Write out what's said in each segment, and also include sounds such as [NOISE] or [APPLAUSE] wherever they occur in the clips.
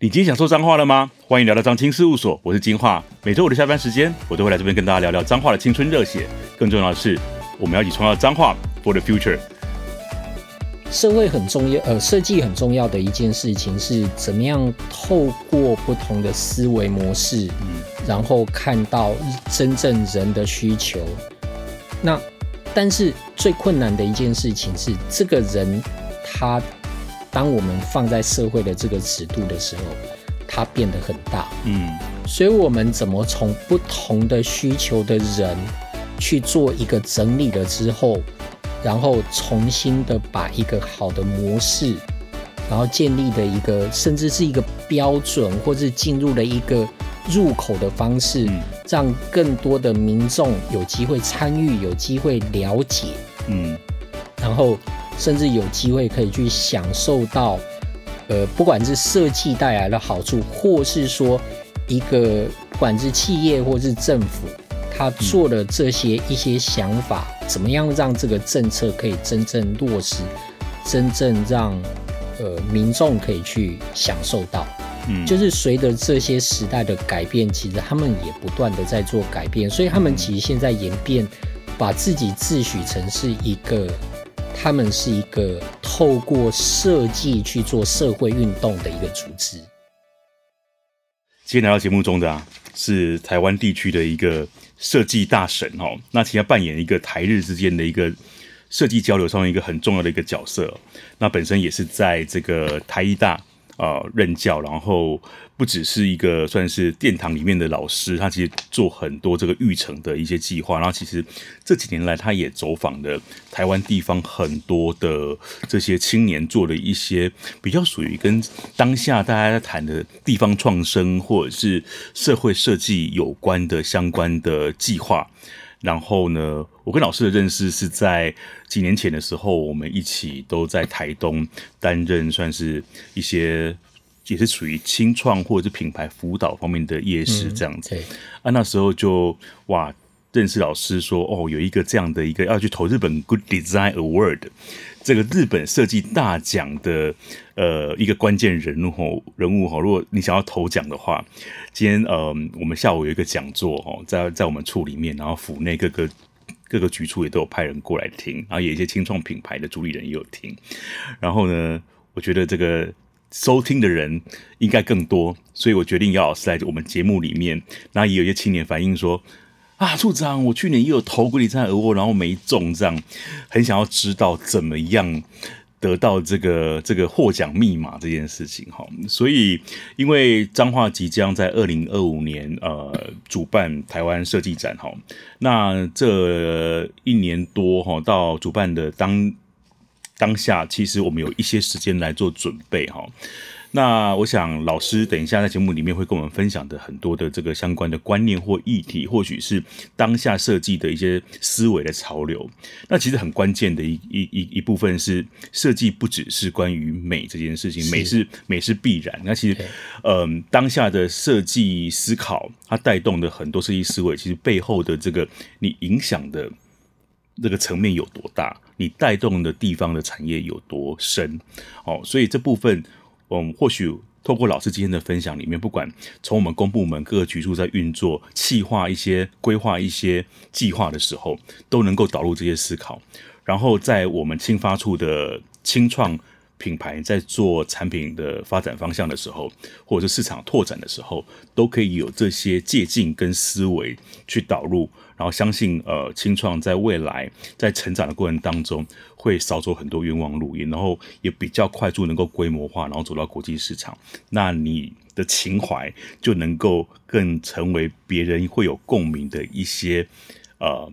你今天想说脏话了吗？欢迎来到张青事务所，我是金话。每周五的下班时间，我都会来这边跟大家聊聊脏话的青春热血。更重要的是，我们要一起创造脏话 for the future。社会很重要，呃，设计很重要的一件事情是怎么样透过不同的思维模式，嗯，然后看到真正人的需求。那但是最困难的一件事情是，这个人他。当我们放在社会的这个尺度的时候，它变得很大。嗯，所以我们怎么从不同的需求的人去做一个整理了之后，然后重新的把一个好的模式，然后建立的一个甚至是一个标准，或是进入了一个入口的方式，嗯，让更多的民众有机会参与，有机会了解。嗯，然后。甚至有机会可以去享受到，呃，不管是设计带来的好处，或是说一个不管是企业或是政府，他做的这些一些想法，怎么样让这个政策可以真正落实，真正让呃民众可以去享受到。嗯，就是随着这些时代的改变，其实他们也不断的在做改变，所以他们其实现在演变，把自己自诩成是一个。他们是一个透过设计去做社会运动的一个组织。今天来到节目中的啊，是台湾地区的一个设计大神哦。那其实扮演一个台日之间的一个设计交流上面一个很重要的一个角色。那本身也是在这个台艺大。呃，任教，然后不只是一个算是殿堂里面的老师，他其实做很多这个育成的一些计划。然后其实这几年来，他也走访了台湾地方很多的这些青年，做了一些比较属于跟当下大家在谈的地方创生或者是社会设计有关的相关的计划。然后呢，我跟老师的认识是在几年前的时候，我们一起都在台东担任，算是一些也是属于清创或者是品牌辅导方面的夜市这样子。嗯、啊，那时候就哇，认识老师说哦，有一个这样的一个要去投日本 Good Design Award。这个日本设计大奖的呃一个关键人物吼人物吼，如果你想要投奖的话，今天呃我们下午有一个讲座吼，在在我们处里面，然后府内各个各个局处也都有派人过来听，然后有一些青创品牌的主理人也有听，然后呢，我觉得这个收听的人应该更多，所以我决定要老师来我们节目里面，然后也有一些青年反映说。啊，处长，我去年又有投过你这样额然后没中，这样很想要知道怎么样得到这个这个获奖密码这件事情哈。所以，因为彰化即将在二零二五年呃主办台湾设计展哈，那这一年多哈到主办的当当下，其实我们有一些时间来做准备哈。那我想，老师等一下在节目里面会跟我们分享的很多的这个相关的观念或议题，或许是当下设计的一些思维的潮流。那其实很关键的一一一一部分是，设计不只是关于美这件事情，美是美是必然。那其实，嗯，当下的设计思考，它带动的很多设计思维，其实背后的这个你影响的这个层面有多大，你带动的地方的产业有多深，哦，所以这部分。嗯，或许透过老师今天的分享里面，不管从我们公部门各个局处在运作、企划一些、规划一些计划的时候，都能够导入这些思考，然后在我们青发处的清创品牌在做产品的发展方向的时候，或者是市场拓展的时候，都可以有这些借鉴跟思维去导入，然后相信呃青创在未来在成长的过程当中会少走很多冤枉路，然后也比较快速能够规模化，然后走到国际市场，那你的情怀就能够更成为别人会有共鸣的一些呃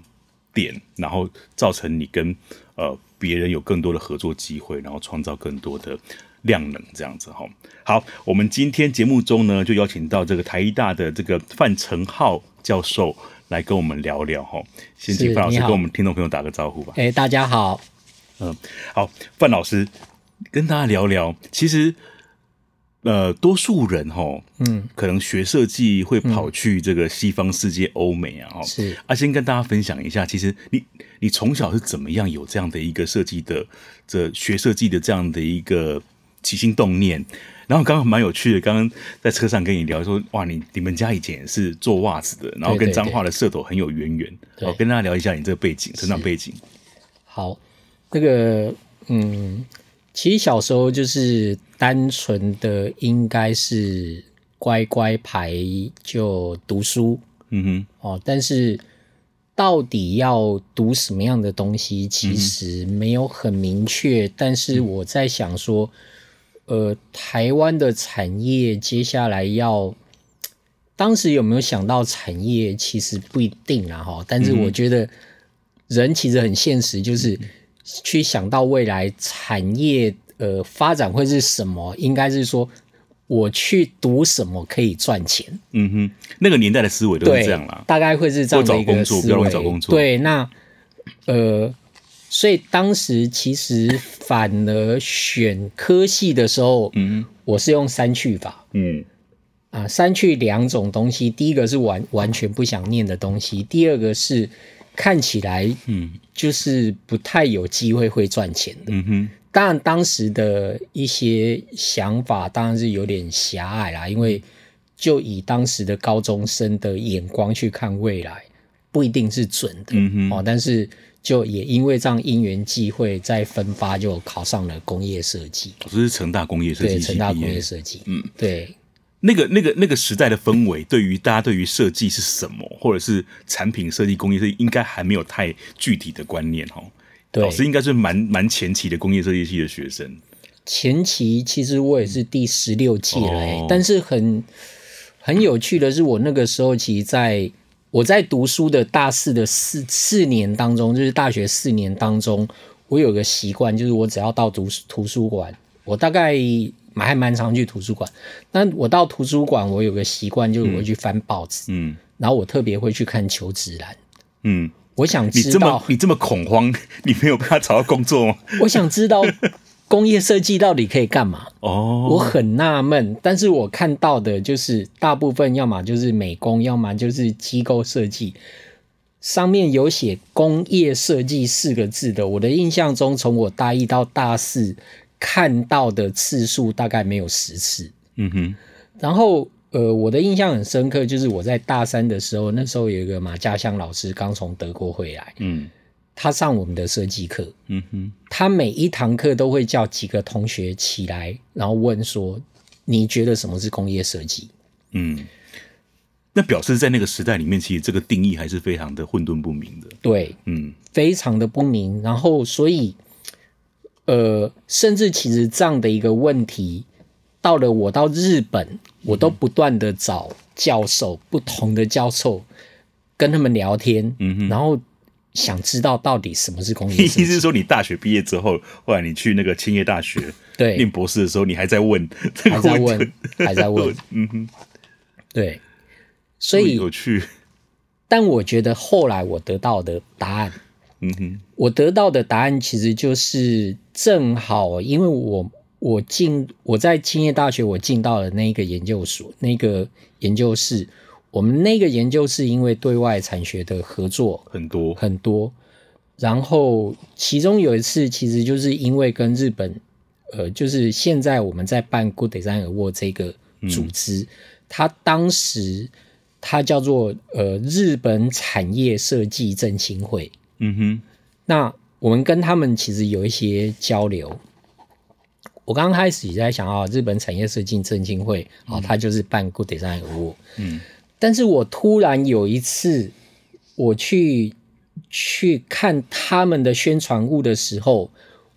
点，然后造成你跟呃。别人有更多的合作机会，然后创造更多的量能，这样子哈。好，我们今天节目中呢，就邀请到这个台医大的这个范成浩教授来跟我们聊聊哈。先请范老师跟我们听众朋友打个招呼吧。哎，大家好。嗯，好，范老师跟大家聊聊，其实。呃，多数人哈，嗯，可能学设计会跑去这个西方世界、欧美啊，哈，是。啊，先跟大家分享一下，其实你你从小是怎么样有这样的一个设计的，这学设计的这样的一个起心动念，然后刚刚蛮有趣的，刚刚在车上跟你聊说，哇，你你们家以前也是做袜子的，然后跟彰化的社头很有渊源。我跟大家聊一下你这个背景，成长背景。好，那个嗯，其实小时候就是单纯的，应该是乖乖牌就读书。嗯哼，哦，但是。到底要读什么样的东西，其实没有很明确。嗯、但是我在想说，呃，台湾的产业接下来要，当时有没有想到产业，其实不一定啦哈。但是我觉得人其实很现实，就是去想到未来产业呃发展会是什么，应该是说。我去读什么可以赚钱？嗯哼，那个年代的思维都是这样啦，大概会是这样的一个思维。对，那呃，所以当时其实反而选科系的时候，嗯，我是用删去法，嗯啊，删去两种东西，第一个是完完全不想念的东西，第二个是看起来嗯，就是不太有机会会赚钱的，嗯哼。当然，当时的一些想法当然是有点狭隘啦，因为就以当时的高中生的眼光去看未来，不一定是准的。嗯哼。哦，但是就也因为这样因缘际会，在分发就考上了工业设计。这是成大工业设计。对，成大工业设计。嗯，对。那个、那个、那个时代的氛围，对于大家对于设计是什么，或者是产品设计、工业设计，应该还没有太具体的观念哈。老师应该是蛮蛮前期的工业设计系的学生。前期其实我也是第十六届了，哦，但是很很有趣的是，我那个时候其实在我在读书的大四的四四年当中，就是大学四年当中，我有个习惯，就是我只要到图图书馆，我大概还蛮常去图书馆。但我到图书馆，我有个习惯，就是我会去翻报纸，嗯，然后我特别会去看求职栏，嗯。我想知道你这么你这么恐慌，你没有办法找到工作吗？[LAUGHS] 我想知道工业设计到底可以干嘛？哦，我很纳闷。但是我看到的就是大部分要么就是美工，要么就是机构设计，上面有写“工业设计”四个字的。我的印象中，从我大一到大四看到的次数大概没有十次。嗯哼，然后。呃，我的印象很深刻，就是我在大三的时候，那时候有一个马家香老师刚从德国回来，嗯，他上我们的设计课，嗯哼，他每一堂课都会叫几个同学起来，然后问说：“你觉得什么是工业设计？”嗯，那表示在那个时代里面，其实这个定义还是非常的混沌不明的。对，嗯，非常的不明。然后，所以，呃，甚至其实这样的一个问题。到了我到日本，我都不断的找教授，嗯、不同的教授跟他们聊天，然后想知道到底什么是工业。[LAUGHS] 意思是说，你大学毕业之后，后来你去那个千叶大学 [LAUGHS] 对。念博士的时候，你还在问，还在问，还在问，[LAUGHS] 嗯哼，对，所以有趣。但我觉得后来我得到的答案，嗯哼，我得到的答案其实就是正好，因为我。我进我在青叶大学，我进到了那个研究所，那个研究室。我们那个研究室因为对外产学的合作很多很多，然后其中有一次，其实就是因为跟日本，呃，就是现在我们在办 Good Design Award 这个组织，嗯、它当时它叫做呃日本产业设计振兴会。嗯哼，那我们跟他们其实有一些交流。我刚开始也在想啊，日本产业设计振兴会啊，它就是办 Good Design Award。嗯，但是我突然有一次我去去看他们的宣传物的时候，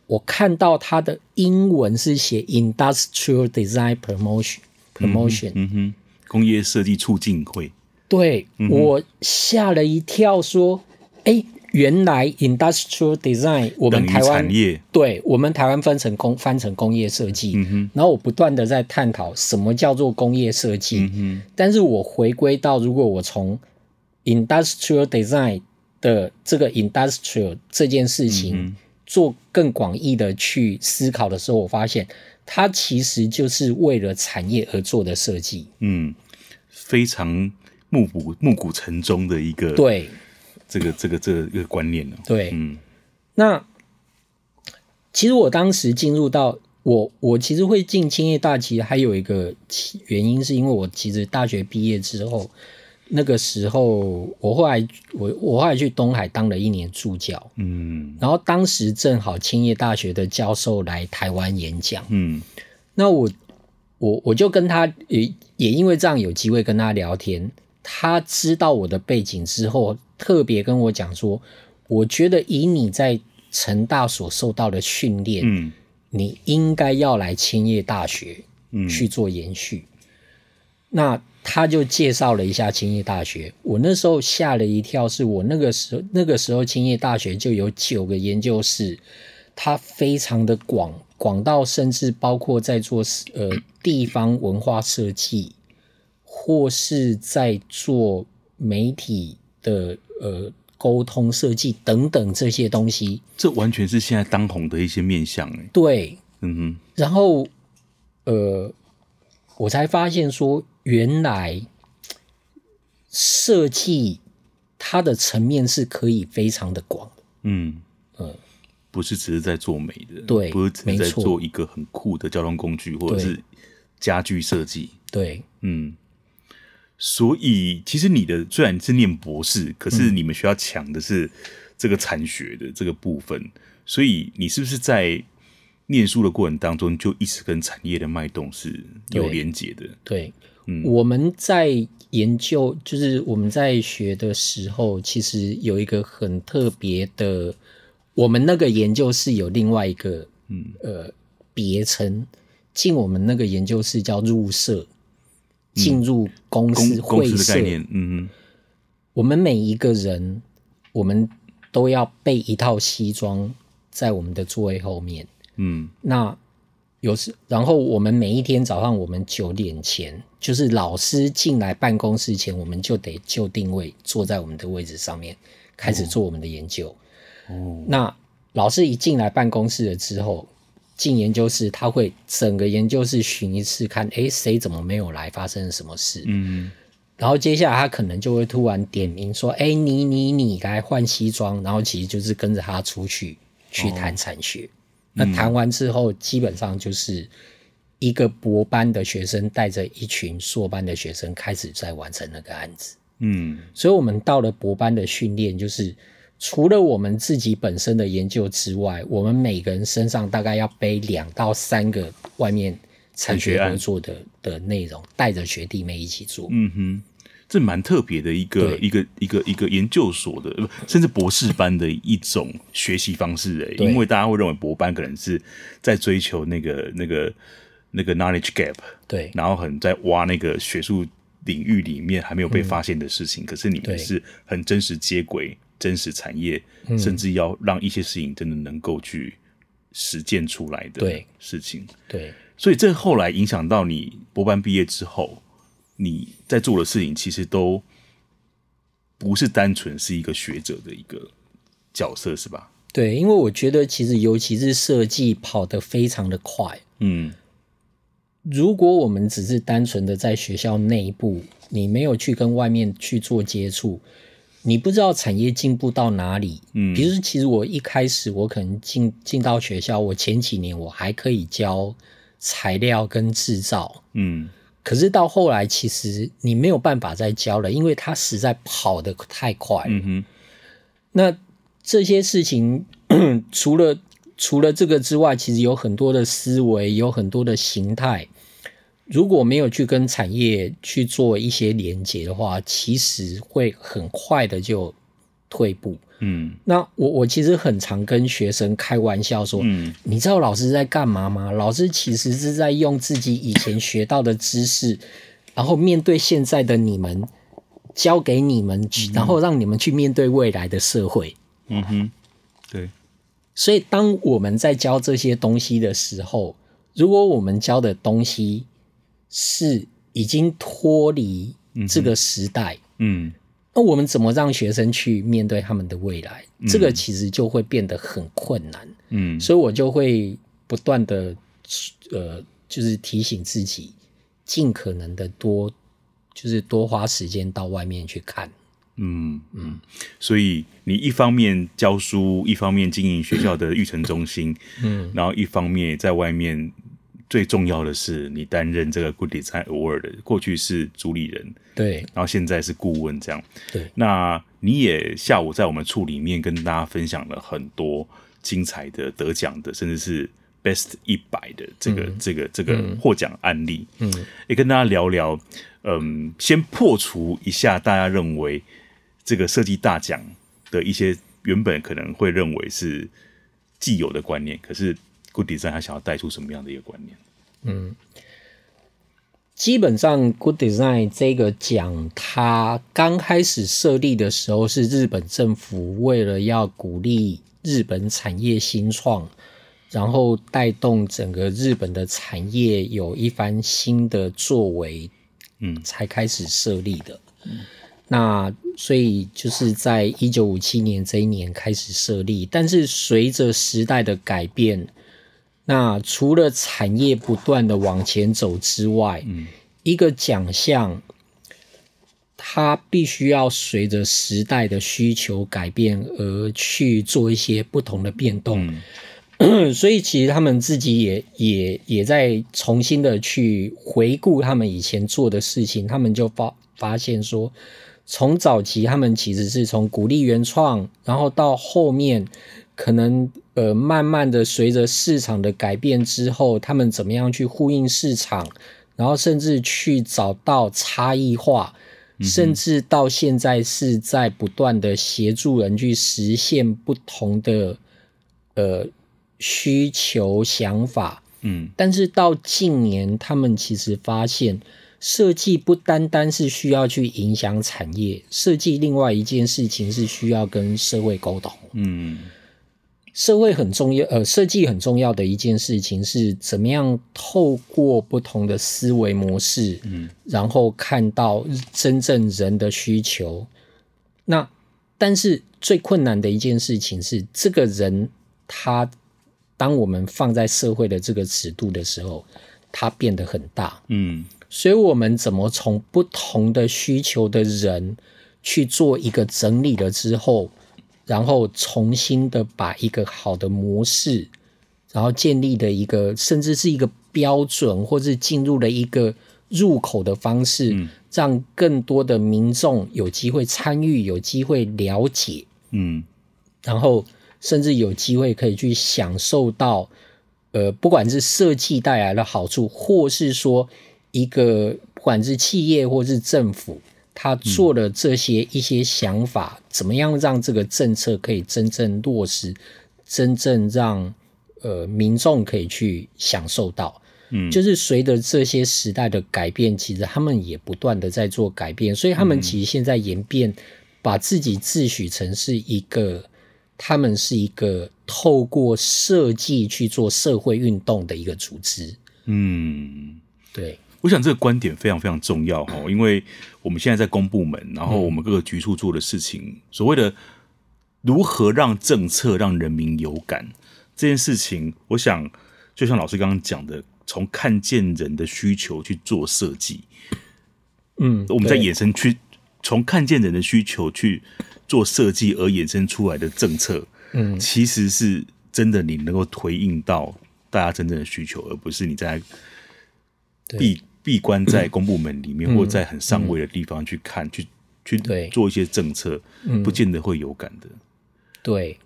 我看到它的英文是写 Industrial Design Promotion Promotion，嗯哼，工业设计促进会。对，嗯、我吓了一跳，说，哎。原来 industrial design 我们台湾对，我们台湾分成工翻成工业设计，然后我不断的在探讨什么叫做工业设计，但是我回归到如果我从 industrial design 的这个 industrial 这件事情做更广义的去思考的时候，我发现它其实就是为了产业而做的设计，嗯，非常暮鼓暮鼓晨钟的一个对。这个这个这个一个观念呢？对，嗯，那其实我当时进入到，我我其实会进青叶大，其实还有一个原因，是因为我其实大学毕业之后，那个时候我后来我我后来去东海当了一年助教，嗯，然后当时正好青叶大学的教授来台湾演讲，嗯，那我我我就跟他也也因为这样有机会跟他聊天，他知道我的背景之后，特别跟我讲说，我觉得以你在成大所受到的训练，嗯。你应该要来千叶大学去做延续。嗯、那他就介绍了一下千叶大学，我那时候吓了一跳，是我那个时候那个时候千叶大学就有九个研究室，它非常的广，广到甚至包括在做呃地方文化设计，或是在做媒体的呃。沟通设计等等这些东西，这完全是现在当红的一些面向哎。对，嗯哼。然后，呃，我才发现说，原来设计它的层面是可以非常的广。嗯嗯，不是只是在做美的，对，不是只是在做一个很酷的交通工具或者是家具设计。对，嗯。所以，其实你的虽然是念博士，可是你们学校抢的是这个产学的这个部分。嗯、所以，你是不是在念书的过程当中，就一直跟产业的脉动是有连结的？对，对嗯，我们在研究，就是我们在学的时候，其实有一个很特别的，我们那个研究室有另外一个，嗯呃，别称，进我们那个研究室叫入社。进入公司会社。的概念，嗯，我们每一个人，我们都要备一套西装在我们的座位后面，嗯，那有时，然后我们每一天早上，我们九点前，就是老师进来办公室前，我们就得就定位，坐在我们的位置上面，开始做我们的研究。哦，那老师一进来办公室了之后。进研究室，他会整个研究室巡一次，看，诶，谁怎么没有来，发生了什么事？嗯，然后接下来他可能就会突然点名说，哎，你你你来换西装，然后其实就是跟着他出去去谈产学。哦，那谈完之后，基本上就是一个博班的学生带着一群硕班的学生开始在完成那个案子。嗯，所以我们到了博班的训练就是。除了我们自己本身的研究之外，我们每个人身上大概要背两到三个外面产学合作的的内容，带着学弟妹一起做。嗯哼，这蛮特别的一个一个一个一个研究所的，甚至博士班的一种学习方式诶。因为大家会认为博班可能是在追求那个那个那个 knowledge gap，对，然后很在挖那个学术领域里面还没有被发现的事情。嗯、可是你们是很真实接轨。真实产业，甚至要让一些事情真的能够去实践出来的事情。对，对，所以这后来影响到你博班毕业之后，你在做的事情其实都不是单纯是一个学者的一个角色，是吧？对，因为我觉得其实尤其是设计跑得非常的快。嗯，如果我们只是单纯的在学校内部，你没有去跟外面去做接触。你不知道产业进步到哪里，嗯，比如说，其实我一开始我可能进进到学校，我前几年我还可以教材料跟制造，嗯，可是到后来其实你没有办法再教了，因为它实在跑得太快了。嗯哼，那这些事情 [COUGHS] 除了除了这个之外，其实有很多的思维，有很多的形态。如果没有去跟产业去做一些连接的话，其实会很快的就退步。嗯，那我我其实很常跟学生开玩笑说，嗯，你知道老师在干嘛吗？老师其实是在用自己以前学到的知识，然后面对现在的你们，教给你们，嗯，然后让你们去面对未来的社会。嗯哼，对。所以当我们在教这些东西的时候，如果我们教的东西，是已经脱离这个时代，嗯，那我们怎么让学生去面对他们的未来？嗯，这个其实就会变得很困难，嗯，所以我就会不断的，呃，就是提醒自己，尽可能的多，就是多花时间到外面去看，嗯。嗯，所以你一方面教书，一方面经营学校的育成中心，嗯，然后一方面在外面，最重要的是你担任这个 Good Design Award，过去是主理人，对，然后现在是顾问，这样，对。那你也下午在我们处里面跟大家分享了很多精彩的得奖的，甚至是 Best 一百的这个、嗯、这个这个获奖案例，嗯，也跟大家聊聊，嗯，先破除一下大家认为。这个设计大奖的一些原本可能会认为是既有的观念，可是 Good Design 他想要带出什么样的一个观念？嗯，基本上 Good Design 这个奖，它刚开始设立的时候是日本政府为了要鼓励日本产业新创，然后带动整个日本的产业有一番新的作为，嗯，才开始设立的。嗯那所以就是在一九五七年这一年开始设立，但是随着时代的改变，那除了产业不断的往前走之外，嗯，一个奖项它必须要随着时代的需求改变而去做一些不同的变动，嗯，[CLEARS THROAT] 所以其实他们自己也也也在重新的去回顾他们以前做的事情，他们就发发现说。从早期，他们其实是从鼓励原创，然后到后面，可能呃慢慢的随着市场的改变之后，他们怎么样去呼应市场，然后甚至去找到差异化，嗯、甚至到现在是在不断的协助人去实现不同的呃需求想法。嗯，但是到近年，他们其实发现。设计不单单是需要去影响产业，设计另外一件事情是需要跟社会沟通。嗯，社会很重要，呃，设计很重要的一件事情是怎么样透过不同的思维模式，嗯，然后看到真正人的需求。那但是最困难的一件事情是，这个人他当我们放在社会的这个尺度的时候，他变得很大。嗯。所以，我们怎么从不同的需求的人去做一个整理了之后，然后重新的把一个好的模式，然后建立的一个，甚至是一个标准，或是进入了一个入口的方式，嗯，让更多的民众有机会参与，有机会了解，嗯，然后甚至有机会可以去享受到，呃，不管是设计带来的好处，或是说。一个不管是企业或是政府，他做了这些一些想法，嗯，怎么样让这个政策可以真正落实，真正让呃民众可以去享受到。嗯，就是随着这些时代的改变，其实他们也不断的在做改变，所以他们其实现在演变，把自己自诩成是一个，他们是一个透过设计去做社会运动的一个组织。嗯，对。我想这个观点非常非常重要哈，[CLEARS THROAT] 因为我们现在在公部门，然后我们各个局处做的事情，嗯、所谓的如何让政策让人民有感这件事情，我想就像老师刚刚讲的，从看见人的需求去做设计，嗯，我们在衍生去从看见人的需求去做设计而衍生出来的政策，嗯，其实是真的你能够回应到大家真正的需求，而不是你在闭。闭关在公部门里面，嗯、或在很上位的地方去看，嗯、去去做一些政策，不见得会有感的。对，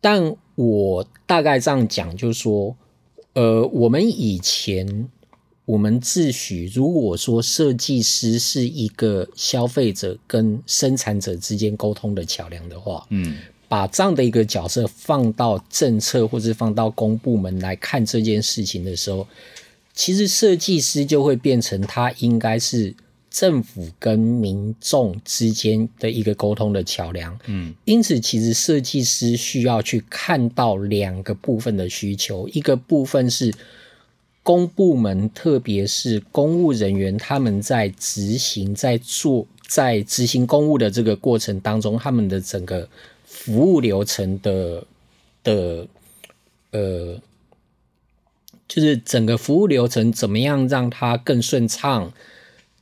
但我大概这样讲，就是说，呃，我们以前我们自诩，如果说设计师是一个消费者跟生产者之间沟通的桥梁的话，嗯，把这样的一个角色放到政策或是放到公部门来看这件事情的时候。其实设计师就会变成他应该是政府跟民众之间的一个沟通的桥梁。嗯，因此其实设计师需要去看到两个部分的需求，一个部分是公部门，特别是公务人员他们在执行、在做、在执行公务的这个过程当中，他们的整个服务流程的的呃。就是整个服务流程怎么样让它更顺畅，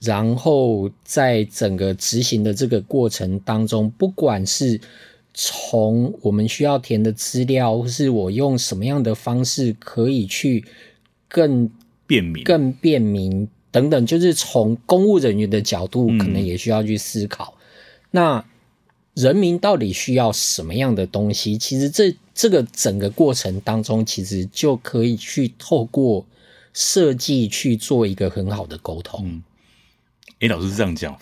然后在整个执行的这个过程当中，不管是从我们需要填的资料，或是我用什么样的方式可以去更便民、更便民等等，就是从公务人员的角度，可能也需要去思考。嗯、那人民到底需要什么样的东西？其实这这个整个过程当中，其实就可以去透过。设计去做一个很好的沟通。嗯，诶，老师是这样讲，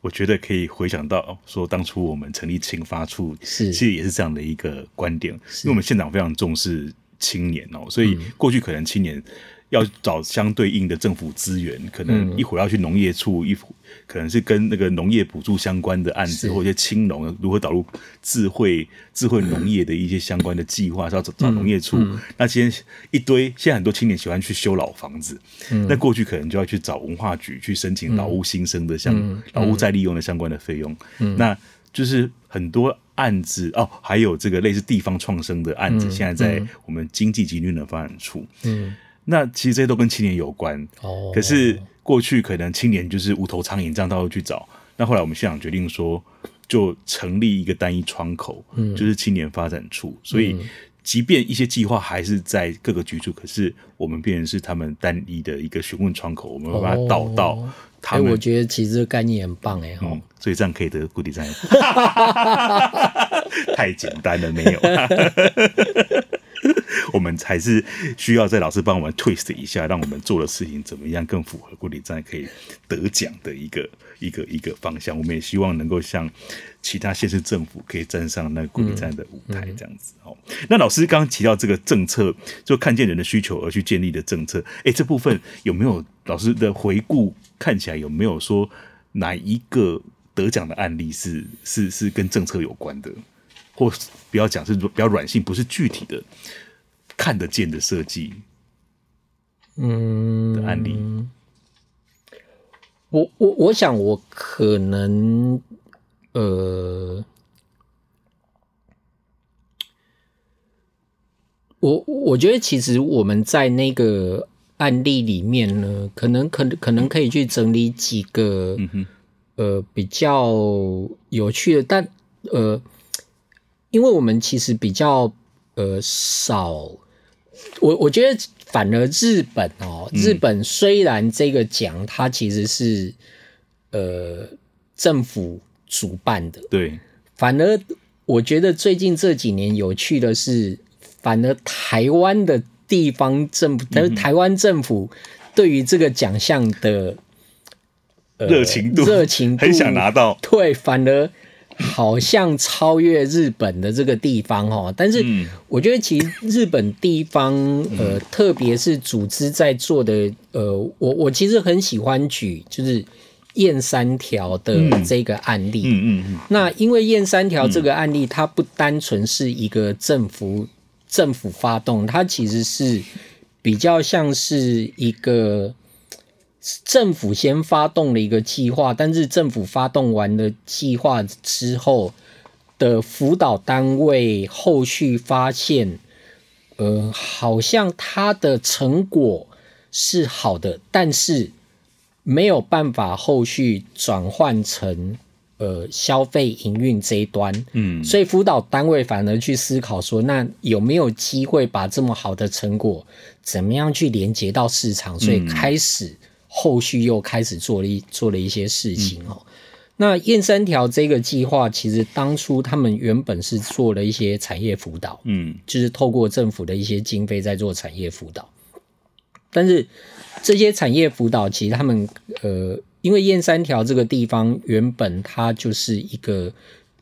我觉得可以回想到说，当初我们成立青发处，是其实也是这样的一个观点，因为我们县长非常重视青年哦，所以过去可能青年。要找相对应的政府资源，可能一会儿要去农业处，一会可能是跟那个农业补助相关的案子，或者青农如何导入智慧智慧农业的一些相关的计划，是要找找农业处。那今天一堆，现在很多青年喜欢去修老房子，那过去可能就要去找文化局去申请老屋新生的相老屋再利用的相关的费用。那就是很多案子哦，还有这个类似地方创生的案子，现在在我们经济及绿能发展处。那其实这些都跟青年有关，哦。可是过去可能青年就是无头苍蝇，这样到处去找。那后来我们县长决定说，就成立一个单一窗口，嗯，就是青年发展处。所以，即便一些计划还是在各个局处，可是我们变成是他们单一的一个询问窗口，我们会把它导到他们。我觉得其实这个概念很棒哎，嗯，所以这样可以得 good design。[LAUGHS] [LAUGHS] 太简单了，没有。[LAUGHS] 我们才是需要在老师帮我们 twist 一下，让我们做的事情怎么样更符合国里站可以得奖的一个一个一个方向。我们也希望能够像其他县市政府可以站上那个国里站的舞台这样子。哦、嗯，嗯、那老师刚刚提到这个政策，就看见人的需求而去建立的政策。哎，这部分有没有老师的回顾？看起来有没有说哪一个得奖的案例是是是跟政策有关的？或不要讲是比较软性，不是具体的。看得见的设计，嗯，的案例，嗯、我我我想我可能，呃，我我觉得其实我们在那个案例里面呢，可能可可能可以去整理几个，嗯、哼呃，比较有趣的，但呃，因为我们其实比较呃少。我我觉得反而日本哦，日本虽然这个奖它其实是呃政府主办的，对，反而我觉得最近这几年有趣的是，反而台湾的地方政府，台湾政府对于这个奖项的热情度，热情度很想拿到，对，反而。好像超越日本的这个地方哦，但是我觉得其实日本地方呃，特别是组织在做的呃，我我其实很喜欢举就是燕三条的这个案例，嗯嗯嗯。那因为燕三条这个案例，它不单纯是一个政府政府发动，它其实是比较像是一个。政府先发动了一个计划，但是政府发动完了计划之后的辅导单位后续发现，呃，好像它的成果是好的，但是没有办法后续转换成呃消费营运这一端，嗯，所以辅导单位反而去思考说，那有没有机会把这么好的成果怎么样去连接到市场？所以开始。后续又开始做了一做了一些事情哦。嗯、那燕三条这个计划，其实当初他们原本是做了一些产业辅导，嗯，就是透过政府的一些经费在做产业辅导。但是这些产业辅导，其实他们呃，因为燕三条这个地方原本它就是一个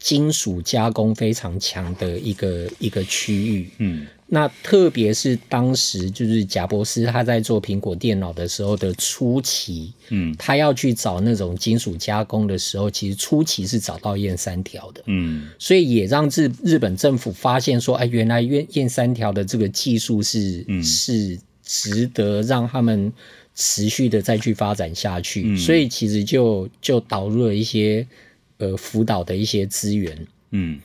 金属加工非常强的一个一个区域，嗯。那特别是当时就是贾伯斯他在做苹果电脑的时候的初期，嗯，他要去找那种金属加工的时候，其实初期是找到燕三条的，嗯，所以也让日日本政府发现说，哎，原来燕燕三条的这个技术是、嗯、是值得让他们持续的再去发展下去，嗯、所以其实就就导入了一些呃辅导的一些资源，嗯。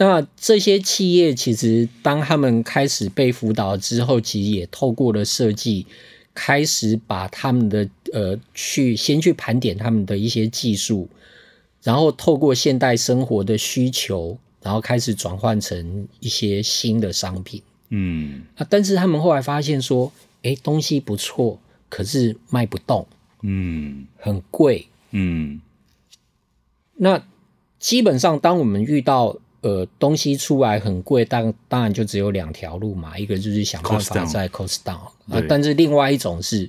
那这些企业其实当他们开始被辅导之后，其实也透过了设计，开始把他们的呃去先去盘点他们的一些技术，然后透过现代生活的需求，然后开始转换成一些新的商品。嗯啊，但是他们后来发现说，哎，东西不错，可是卖不动，嗯，很贵，嗯。那基本上，当我们遇到呃东西出来很贵，当当然就只有两条路嘛，一个就是想办法在 cost down 啊，但是另外一种是，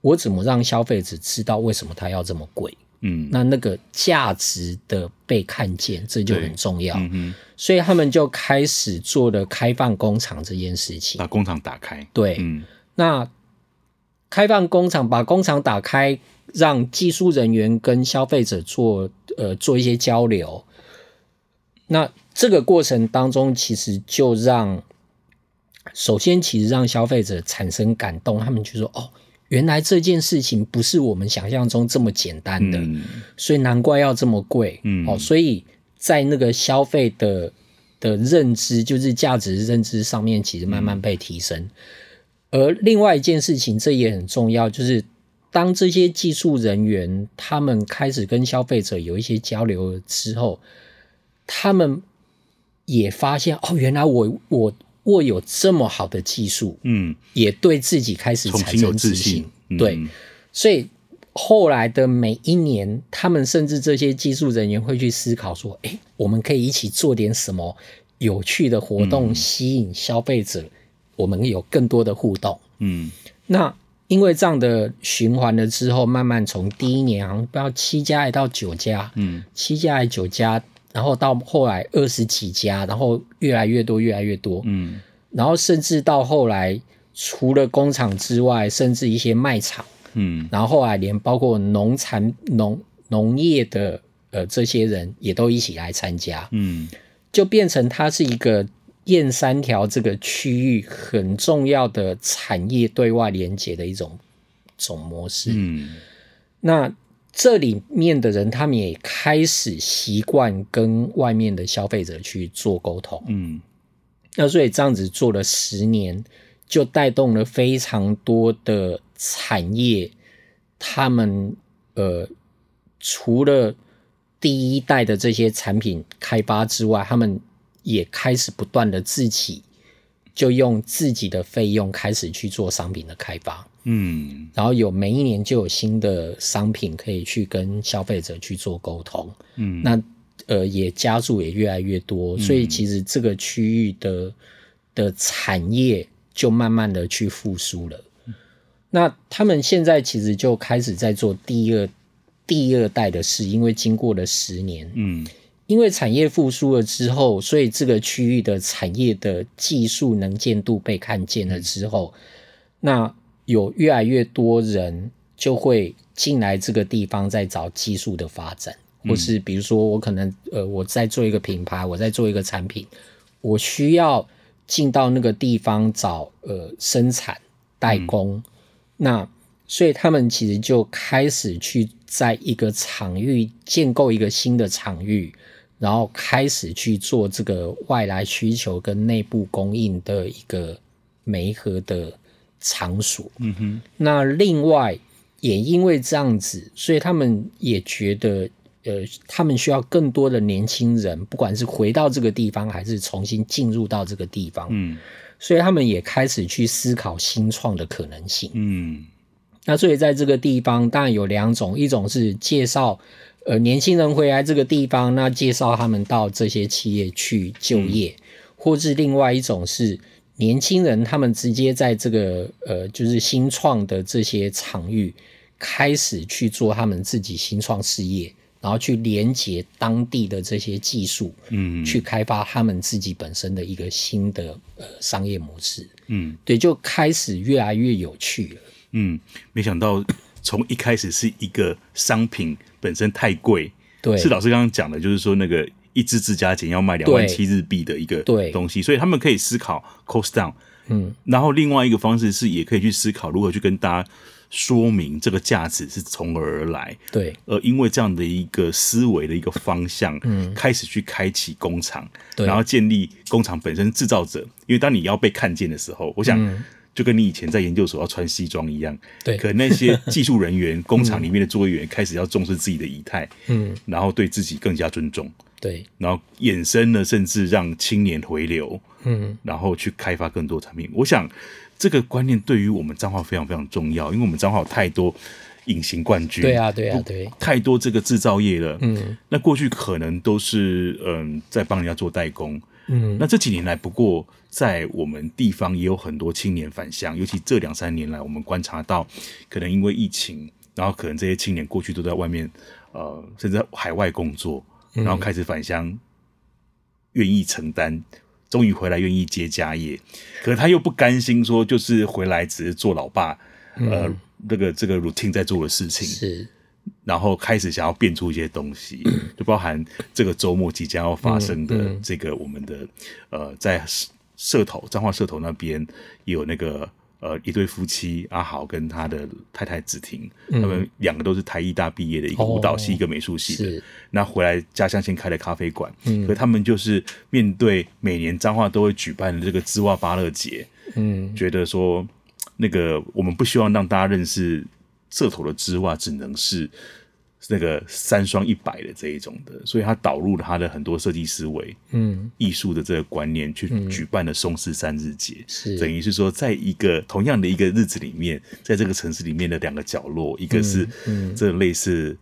我怎么让消费者知道为什么它要这么贵？嗯，那那个价值的被看见，这就很重要。嗯，所以他们就开始做了开放工厂这件事情，把工厂打开。对，嗯，那开放工厂，把工厂打开，让技术人员跟消费者做呃做一些交流。那这个过程当中，其实就让首先其实让消费者产生感动，他们就说哦。原来这件事情不是我们想象中这么简单的，嗯、所以难怪要这么贵。嗯，哦，所以在那个消费的的认知，就是价值认知上面，其实慢慢被提升。嗯、而另外一件事情，这也很重要，就是当这些技术人员他们开始跟消费者有一些交流之后，他们也发现哦，原来我我。我有这么好的技术，嗯，也对自己开始产生自信，嗯、对，所以后来的每一年，他们甚至这些技术人员会去思考说：“哎，我们可以一起做点什么有趣的活动，吸引消费者，嗯、我们有更多的互动。”嗯，那因为这样的循环了之后，慢慢从第一年好像不知道七家还到九家，嗯，七家还九家。然后到后来二十几家，然后越来越多，越来越多。嗯，然后甚至到后来，除了工厂之外，甚至一些卖场，嗯，然后后来连包括农产农农业的呃这些人也都一起来参加。嗯，就变成它是一个燕三条这个区域很重要的产业对外连接的一种种模式。嗯，那。这里面的人，他们也开始习惯跟外面的消费者去做沟通。嗯，那所以这样子做了十年，就带动了非常多的产业。他们呃，除了第一代的这些产品开发之外，他们也开始不断的自己就用自己的费用开始去做商品的开发。嗯，然后有每一年就有新的商品可以去跟消费者去做沟通，嗯，那呃也加速也越来越多，所以其实这个区域的的产业就慢慢的去复苏了。那他们现在其实就开始在做第二第二代的事，因为经过了十年，嗯，因为产业复苏了之后，所以这个区域的产业的技术能见度被看见了之后，那有越来越多人就会进来这个地方，在找技术的发展，或是比如说我可能呃我在做一个品牌，我在做一个产品，我需要进到那个地方找呃生产代工，嗯、那所以他们其实就开始去在一个场域建构一个新的场域，然后开始去做这个外来需求跟内部供应的一个媒合的。场所，嗯哼，那另外也因为这样子，所以他们也觉得，呃，他们需要更多的年轻人，不管是回到这个地方，还是重新进入到这个地方，嗯，所以他们也开始去思考新创的可能性，嗯，那所以在这个地方，当然有两种，一种是介绍，呃，年轻人回来这个地方，那介绍他们到这些企业去就业，嗯、或是另外一种是。年轻人他们直接在这个呃，就是新创的这些场域开始去做他们自己新创事业，然后去连接当地的这些技术，嗯，去开发他们自己本身的一个新的呃商业模式，嗯，对，就开始越来越有趣了。嗯，没想到从一开始是一个商品本身太贵，对，是老师刚刚讲的，就是说那个。一支指甲剪要卖两万七日币的一个东西，所以他们可以思考 cost down，嗯，然后另外一个方式是也可以去思考如何去跟大家说明这个价值是从何而来，对，而因为这样的一个思维的一个方向，嗯，开始去开启工厂，对，然后建立工厂本身制造者，因为当你要被看见的时候，我想就跟你以前在研究所要穿西装一样。对。可那些技术人员、工厂里面的作业员开始要重视自己的仪态，嗯，然后对自己更加尊重。对。然后衍生了，甚至让青年回流，嗯，然后去开发更多产品。我想这个观念对于我们彰化非常非常重要，因为我们彰化有太多。隐形冠军，对啊，对啊，对，太多这个制造业了。嗯，那过去可能都是嗯在帮人家做代工。嗯，那这几年来，不过在我们地方也有很多青年返乡，尤其这两三年来，我们观察到，可能因为疫情，然后可能这些青年过去都在外面，呃，甚至在海外工作，然后开始返乡，愿意承担，终于回来愿意接家业，可是他又不甘心说，就是回来只是做老爸，呃。嗯。这个这个 routine 在做的事情。是，然后开始想要变出一些东西，就包含这个周末即将要发生的这个我们的、嗯嗯、呃，在社头彰化社头那边也有那个呃一对夫妻阿豪跟他的太太子婷，嗯、他们两个都是台艺大毕业的一个舞蹈系、哦、一个美术系的，那回来家乡先开了咖啡馆，嗯，可他们就是面对每年彰化都会举办的这个织袜芭乐节，嗯，觉得说。那个，我们不希望让大家认识社头的织袜，只能是那个三双一百的这一种的，所以他导入了他的很多设计思维，嗯，艺术的这个观念，去举办了松狮三日节，是等于是说，在一个同样的一个日子里面，在这个城市里面的两个角落，一个是这类似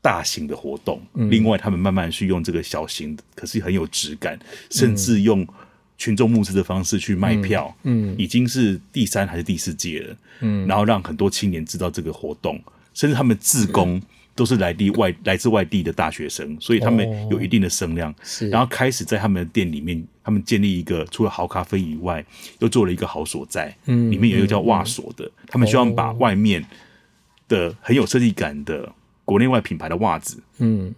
大型的活动，另外他们慢慢去用这个小型的，可是很有质感，甚至用。群众募资的方式去卖票，嗯，嗯，已经是第三还是第四届了，嗯，然后让很多青年知道这个活动，甚至他们自工都是来地外来自外地的大学生，所以他们有一定的声量，是，然后开始在他们的店里面，他们建立一个除了好咖啡以外，又做了一个好所在，嗯，里面有一个叫袜所的，他们希望把外面的很有设计感的国内外品牌的袜子，嗯。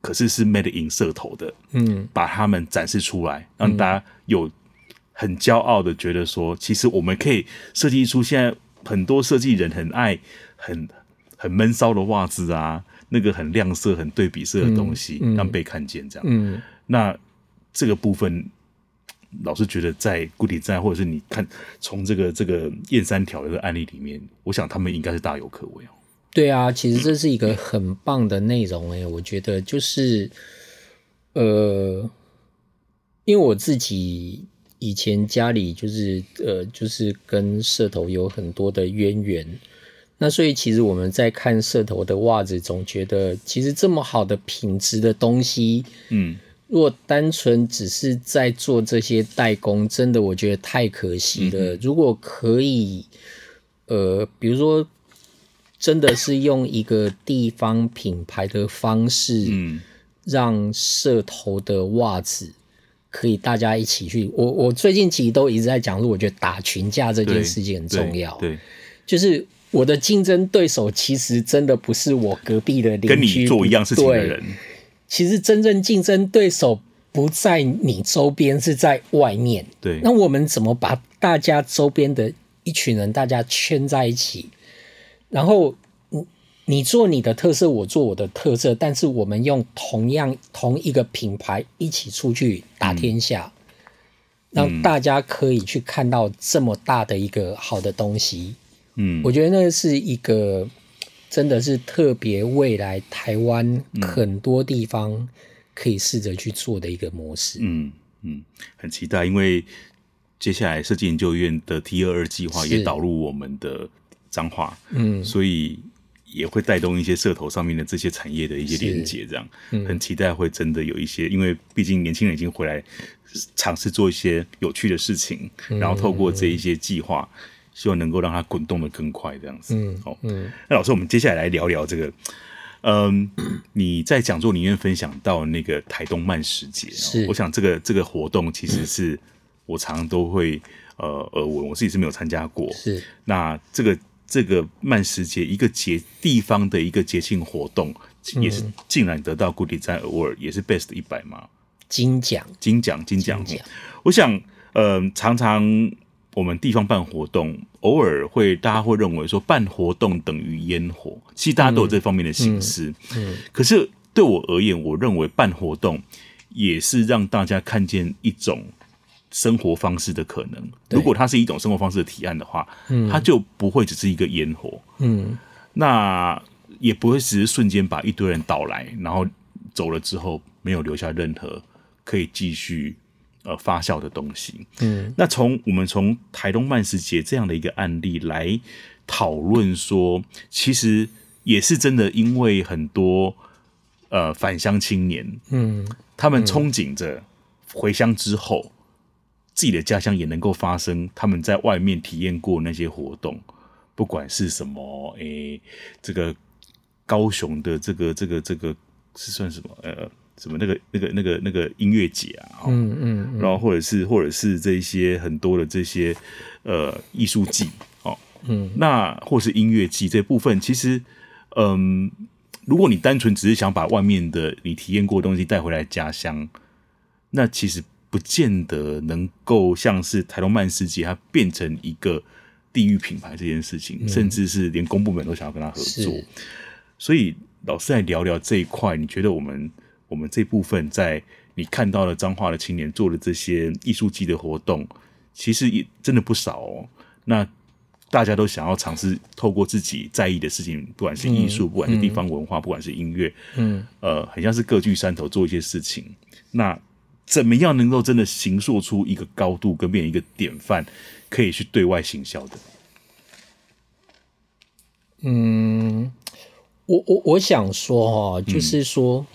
可是是 made in 社头的，嗯，把他们展示出来，让大家有很骄傲的觉得说，其实我们可以设计出现在很多设计人很爱很很闷骚的袜子啊，那个很亮色、很对比色的东西，嗯嗯、让被看见这样。嗯，那这个部分，老是觉得在固体站，或者是你看从这个这个燕三条的案例里面，我想他们应该是大有可为哦。对啊，其实这是一个很棒的内容诶，我觉得就是，呃，因为我自己以前家里就是呃，就是跟社头有很多的渊源，那所以其实我们在看社头的袜子，总觉得其实这么好的品质的东西，嗯，如果单纯只是在做这些代工，真的我觉得太可惜了。嗯、如果可以，呃，比如说。真的是用一个地方品牌的方式，嗯，让社头的袜子可以大家一起去。我我最近其实都一直在讲说，我觉得打群架这件事情很重要。对，对，就是我的竞争对手其实真的不是我隔壁的邻居，跟你做一样事情的人。其实真正竞争对手不在你周边，是在外面。对，那我们怎么把大家周边的一群人大家圈在一起？然后，你你做你的特色，我做我的特色，但是我们用同样同一个品牌一起出去打天下，嗯、让大家可以去看到这么大的一个好的东西。嗯，我觉得那是一个真的是特别未来台湾很多地方可以试着去做的一个模式。嗯嗯，很期待，因为接下来设计研究院的 T 二二计划也导入我们的。彰化，嗯，所以也会带动一些社头上面的这些产业的一些连接，这样，嗯，很期待会真的有一些，因为毕竟年轻人已经回来尝试做一些有趣的事情，嗯，然后透过这一些计划，希望能够让它滚动的更快，这样子，嗯，好，嗯，那老师，我们接下来来聊聊这个，嗯，你在讲座里面分享到那个台东慢食节，是，我想这个这个活动其实是我常常都会呃耳闻，我自己是没有参加过，是，那这个。这个慢食节一个节地方的一个节庆活动，也是竟然得到 Good Design Award，也是 Best 一百嘛金奖。金奖金奖。金奖。我想，呃，常常我们地方办活动，偶尔会大家会认为说办活动等于烟火，其实大家都有这方面的形式。嗯，嗯，可是对我而言，我认为办活动也是让大家看见一种生活方式的可能。如果它是一种生活方式的提案的话，嗯，它就不会只是一个烟火，嗯，那也不会只是瞬间把一堆人导来，然后走了之后没有留下任何可以继续呃发酵的东西。嗯，那从我们从台东慢食节这样的一个案例来讨论说，其实也是真的，因为很多呃返乡青年，嗯，他们憧憬着回乡之后。自己的家乡也能够发生他们在外面体验过那些活动，不管是什么，诶、欸，这个高雄的这个这个这个是算什么？呃，什么那个那个那个那个音乐节啊？嗯嗯，嗯，然后或者是或者是这些很多的这些呃艺术季哦，嗯，那或是音乐季这部分，其实，嗯，如果你单纯只是想把外面的你体验过的东西带回来家乡，那其实。不见得能够像是台东慢食节，它变成一个地域品牌这件事情，嗯，甚至是连公部门都想要跟他合作。所以，老师来聊聊这一块，你觉得我们我们这部分在你看到了彰化的青年做的这些艺术季的活动，其实也真的不少哦。那大家都想要尝试透过自己在意的事情，不管是艺术，不管是地方文化，嗯，不管是音乐，嗯，呃，很像是各据山头做一些事情。那怎么样能够真的形塑出一个高度，跟变成一个典范，可以去对外行销的？嗯，我我我想说哈，就是说，嗯，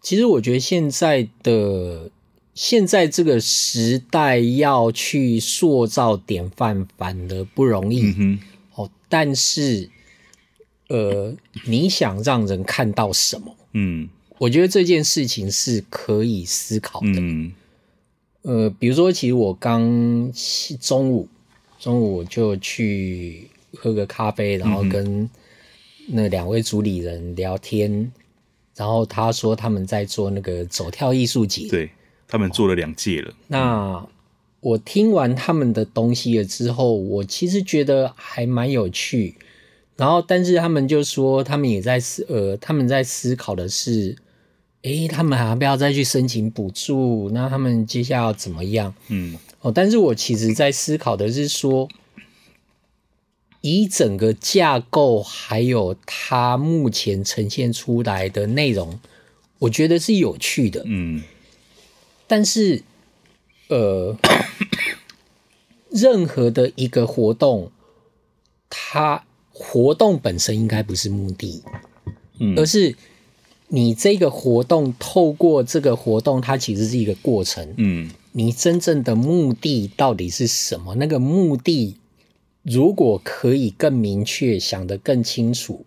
其实我觉得现在的现在这个时代要去塑造典范，反而不容易。嗯，哦，但是，呃，你想让人看到什么？嗯。我觉得这件事情是可以思考的。嗯，呃，比如说，其实我刚中午中午就去喝个咖啡，然后跟那两位主理人聊天，嗯，然后他说他们在做那个走跳艺术节，对，他们做了两届了。那我听完他们的东西了之后，我其实觉得还蛮有趣。然后，但是他们就说，他们也在思，呃，他们在思考的是。诶，他们还要不要再去申请补助？那他们接下来要怎么样？嗯，哦，但是我其实在思考的是说，以整个架构还有它目前呈现出来的内容，我觉得是有趣的。嗯，但是，呃，[COUGHS] 任何的一个活动，它活动本身应该不是目的，嗯，而是。你这个活动，透过这个活动，它其实是一个过程。嗯，你真正的目的到底是什么？那个目的如果可以更明确，想得更清楚，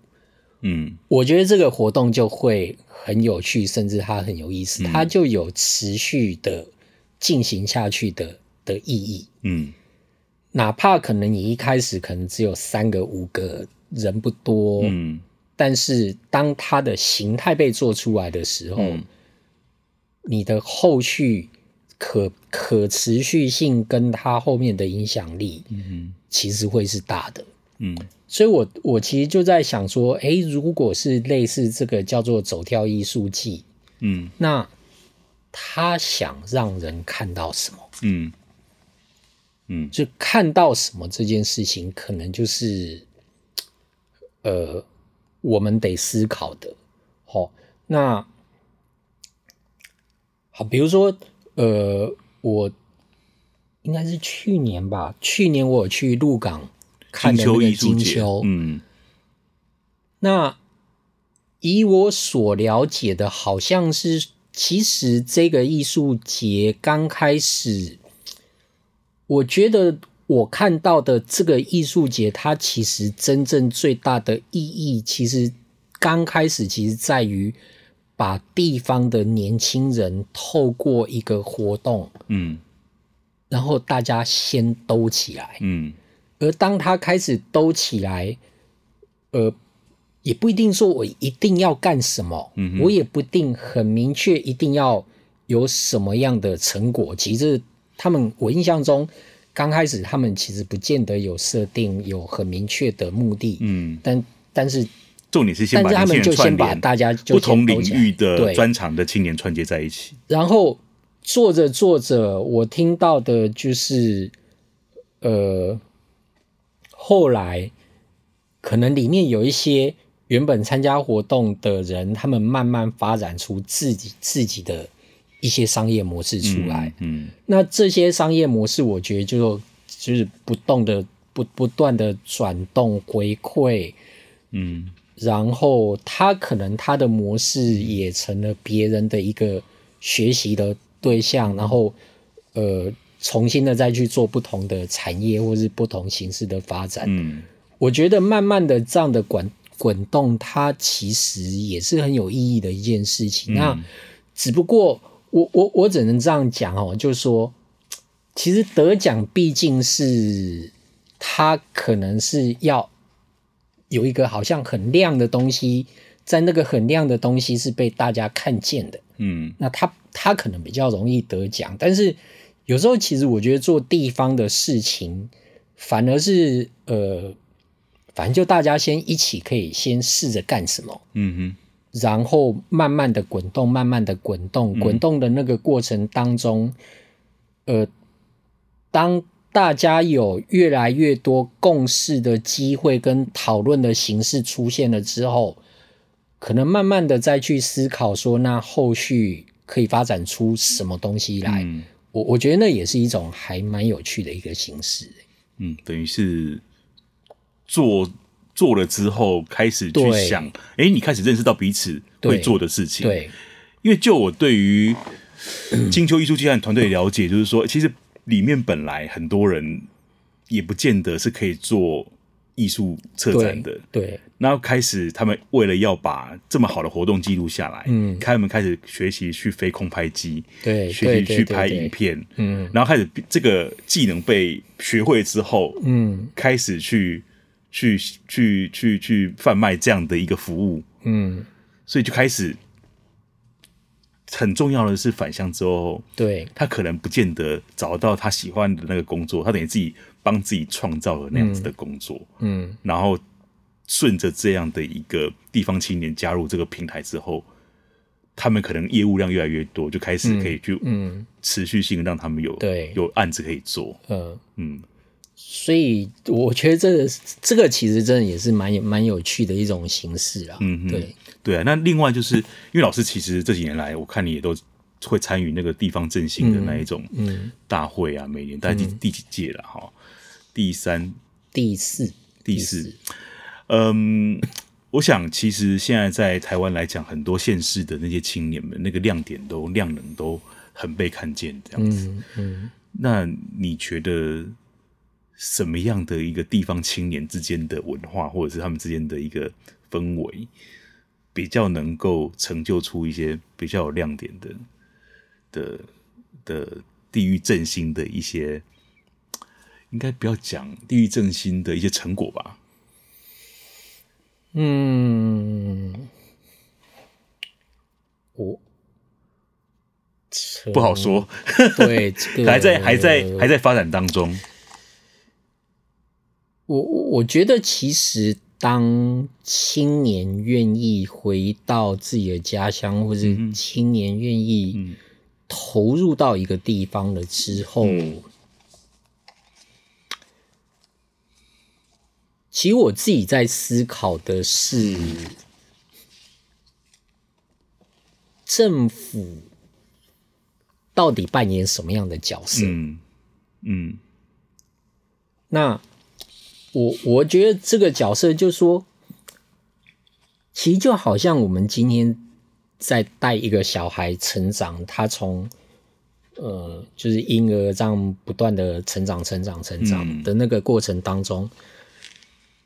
嗯，我觉得这个活动就会很有趣，甚至它很有意思，它就有持续的进行下去的的意义。嗯，哪怕可能你一开始可能只有三个、五个人不多，嗯。但是，当它的形态被做出来的时候，嗯、你的后续可可持续性跟它后面的影响力，嗯，其实会是大的，嗯。所以我我其实就在想说，哎，如果是类似这个叫做走跳艺术季，嗯，那他想让人看到什么？嗯嗯，就看到什么这件事情，可能就是，呃。我们得思考的，好，那好，比如说，呃，我应该是去年吧，去年我有去鹿港看的那个金秋，嗯，那以我所了解的，好像是其实这个艺术节刚开始，我觉得。我看到的这个艺术节，它其实真正最大的意义，其实刚开始其实在于把地方的年轻人透过一个活动，嗯，然后大家先兜起来，嗯，而当他开始兜起来，呃，也不一定说我一定要干什么，嗯，我也不一定很明确一定要有什么样的成果。其实他们，我印象中。刚开始他们其实不见得有设定有很明确的目的，嗯，但但是重点是先把他们就先把大家就不同领域的专长的青年串接在一起，然后做着做着，我听到的就是，呃，后来可能里面有一些原本参加活动的人，他们慢慢发展出自己自己的一些商业模式出来。嗯，嗯。那这些商业模式，我觉得就就是不动的不不断的转动回馈，嗯，然后他可能他的模式也成了别人的一个学习的对象，然后呃，重新的再去做不同的产业或是不同形式的发展。嗯，我觉得慢慢的这样的滚滚动，它其实也是很有意义的一件事情。嗯、那只不过我我我只能这样讲哦，就是说，其实得奖毕竟是他可能是要有一个好像很亮的东西，在那个很亮的东西是被大家看见的。嗯，那他他可能比较容易得奖，但是有时候其实我觉得做地方的事情，反而是呃，反正就大家先一起可以先试着干什么，嗯哼，然后慢慢的滚动，慢慢的滚动，滚动的那个过程当中，呃，当大家有越来越多共识的机会跟讨论的形式出现了之后。可能慢慢的再去思考说，那后续可以发展出什么东西来？嗯、我我觉得那也是一种还蛮有趣的一个形式。嗯，等于是做做了之后，开始去想，哎对，你开始认识到彼此会做的事情。对，因为就我对于金秋艺术季刊团队了解，就是说，其实里面本来很多人也不见得是可以做。艺术策展的，对，然后开始他们为了要把这么好的活动记录下来，嗯，他们开始学习去飞空拍机，对，学习去拍影片，嗯，然后开始这个技能被学会之后，嗯，开始去去去去去贩卖这样的一个服务，嗯，所以就开始很重要的是返乡之后，对，他可能不见得找到他喜欢的那个工作，他等于自己。帮自己创造了那样子的工作，嗯，嗯，然后顺着这样的一个地方青年加入这个平台之后，他们可能业务量越来越多，就开始可以去，嗯，持续性让他们有对。有案子可以做，嗯。嗯，所以我觉得这个这个其实真的也是蛮有蛮有趣的一种形式啊，嗯，对对啊，那另外就是因为老师其实这几年来，我看你也都会参与那个地方振兴的那一种大会啊，每年大概第第几届了哈。第三、第四、第四，嗯，我想其实现在在台湾来讲，很多县市的那些青年们，那个亮点都亮能都很被看见，这样子。嗯，嗯，那你觉得什么样的一个地方青年之间的文化，或者是他们之间的一个氛围，比较能够成就出一些比较有亮点的的的地域振兴的一些？应该不要讲地域振兴的一些成果吧？嗯，我不好说。对，这 [LAUGHS] 个、还在还在还在发展当中。我我觉得，其实当青年愿意回到自己的家乡，或者青年愿意投入到一个地方了之后。嗯其实我自己在思考的是，政府到底扮演什么样的角色？嗯，嗯，那我我觉得这个角色就是说，其实就好像我们今天在带一个小孩成长，他从呃就是婴儿这样不断的成长、成长、成长的那个过程当中。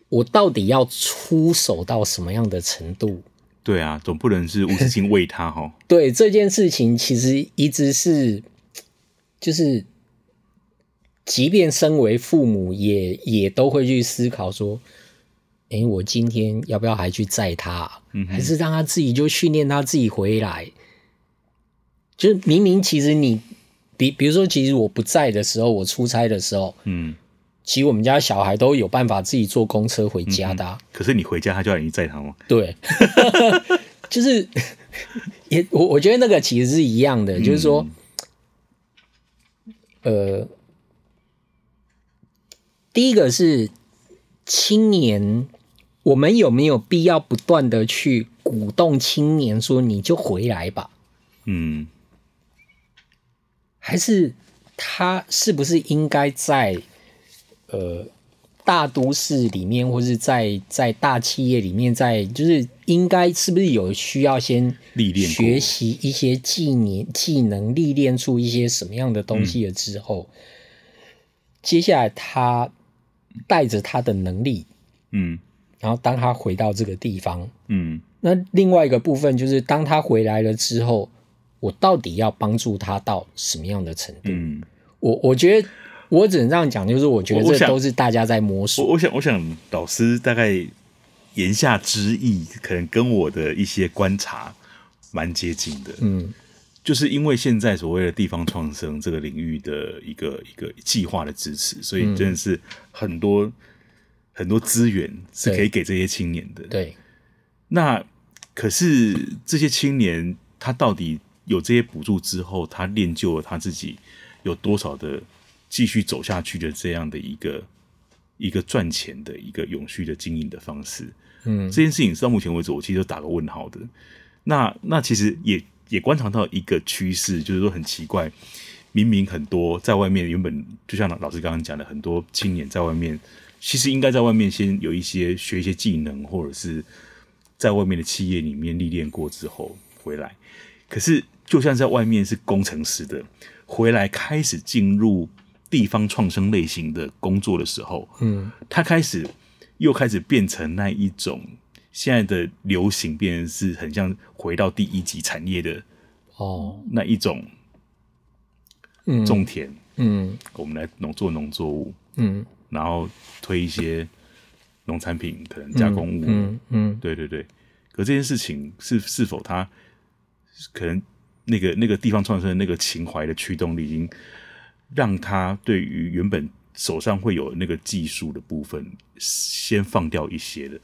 我到底要出手到什么样的程度？对啊，总不能是无止境喂他哈。[LAUGHS] 对这件事情，其实一直是，就是，即便身为父母也，也也都会去思考说，哎、欸，我今天要不要还去载他？嗯，还是让他自己就训练他自己回来？就是明明其实你，比比如说，其实我不在的时候，我出差的时候，嗯。其实我们家小孩都有办法自己坐公车回家的、啊嗯。可是你回家，他就要你载他吗？对，[LAUGHS] 就是也我我觉得那个其实是一样的，嗯、就是说，呃，第一个是青年，我们有没有必要不断的去鼓动青年说你就回来吧？嗯，还是他是不是应该在呃？大都市里面，或是在在大企业里面，在就是应该是不是有需要先历练、学习一些技能、技能历练出一些什么样的东西了之后，嗯、接下来他带着他的能力，嗯，然后当他回到这个地方，嗯，那另外一个部分就是当他回来了之后，我到底要帮助他到什么样的程度？嗯，我我觉得。我只能这样讲，就是我觉得这都是大家在摸索。我，我想，我想，老师大概言下之意，可能跟我的一些观察蛮接近的。嗯，就是因为现在所谓的地方创生这个领域的一个一个计划的支持，所以真的是很多、嗯、很多资源是可以给这些青年的。对。那可是这些青年，他到底有这些补助之后，他练就了他自己有多少的？继续走下去的这样的一个一个赚钱的一个永续的经营的方式，嗯，这件事情到目前为止，我其实都打个问号的。那那其实也也观察到一个趋势，就是说很奇怪，明明很多在外面原本就像老师刚刚讲的，很多青年在外面其实应该在外面先有一些学一些技能，或者是在外面的企业里面历练过之后回来，可是就像在外面是工程师的，回来开始进入。地方创生类型的工作的时候，嗯，他开始又开始变成那一种现在的流行，变成是很像回到第一级产业的哦，那一种，种田，嗯，嗯我们来农做农作物，嗯，然后推一些农产品，可能加工物，嗯，嗯，嗯。对对对。可这件事情是是否它可能那个那个地方创生的那个情怀的驱动力已经。让他对于原本手上会有那个技术的部分，先放掉一些的。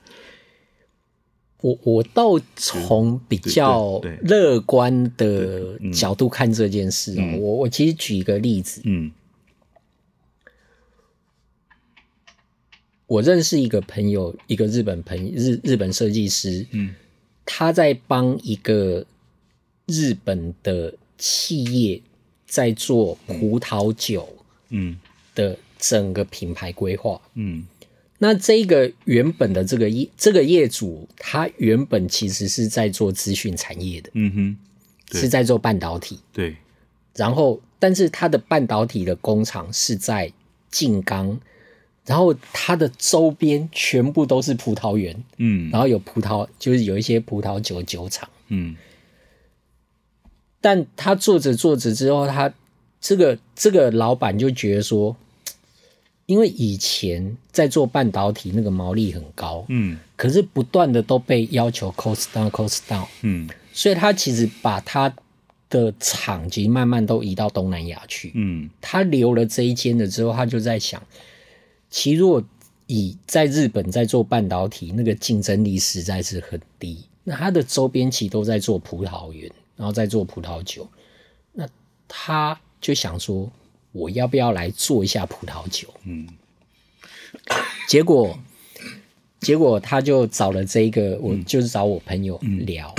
我我倒从比较乐观的角度看这件事哦。我我其实举一个例子，嗯，我认识一个朋友，一个日本朋，日日本设计师，嗯，他在帮一个日本的企业。在做葡萄酒，嗯，的整个品牌规划，嗯，那这个原本的这个业这个业主，他原本其实是在做资讯产业的，嗯哼，是在做半导体，对，然后但是他的半导体的工厂是在静冈，然后它的周边全部都是葡萄园，嗯，然后有葡萄，就是有一些葡萄酒酒厂，嗯。但他做着做着之后，他这个这个老板就觉得说，因为以前在做半导体那个毛利很高，嗯，可是不断的都被要求 cost down，cost down，嗯，所以他其实把他的厂其实慢慢都移到东南亚去，嗯，他留了这一间了之后，他就在想，其实如果以在日本在做半导体，那个竞争力实在是很低，那他的周边其实都在做葡萄园。然后在做葡萄酒，那他就想说，我要不要来做一下葡萄酒？嗯，结果结果他就找了这个，我就是找我朋友聊。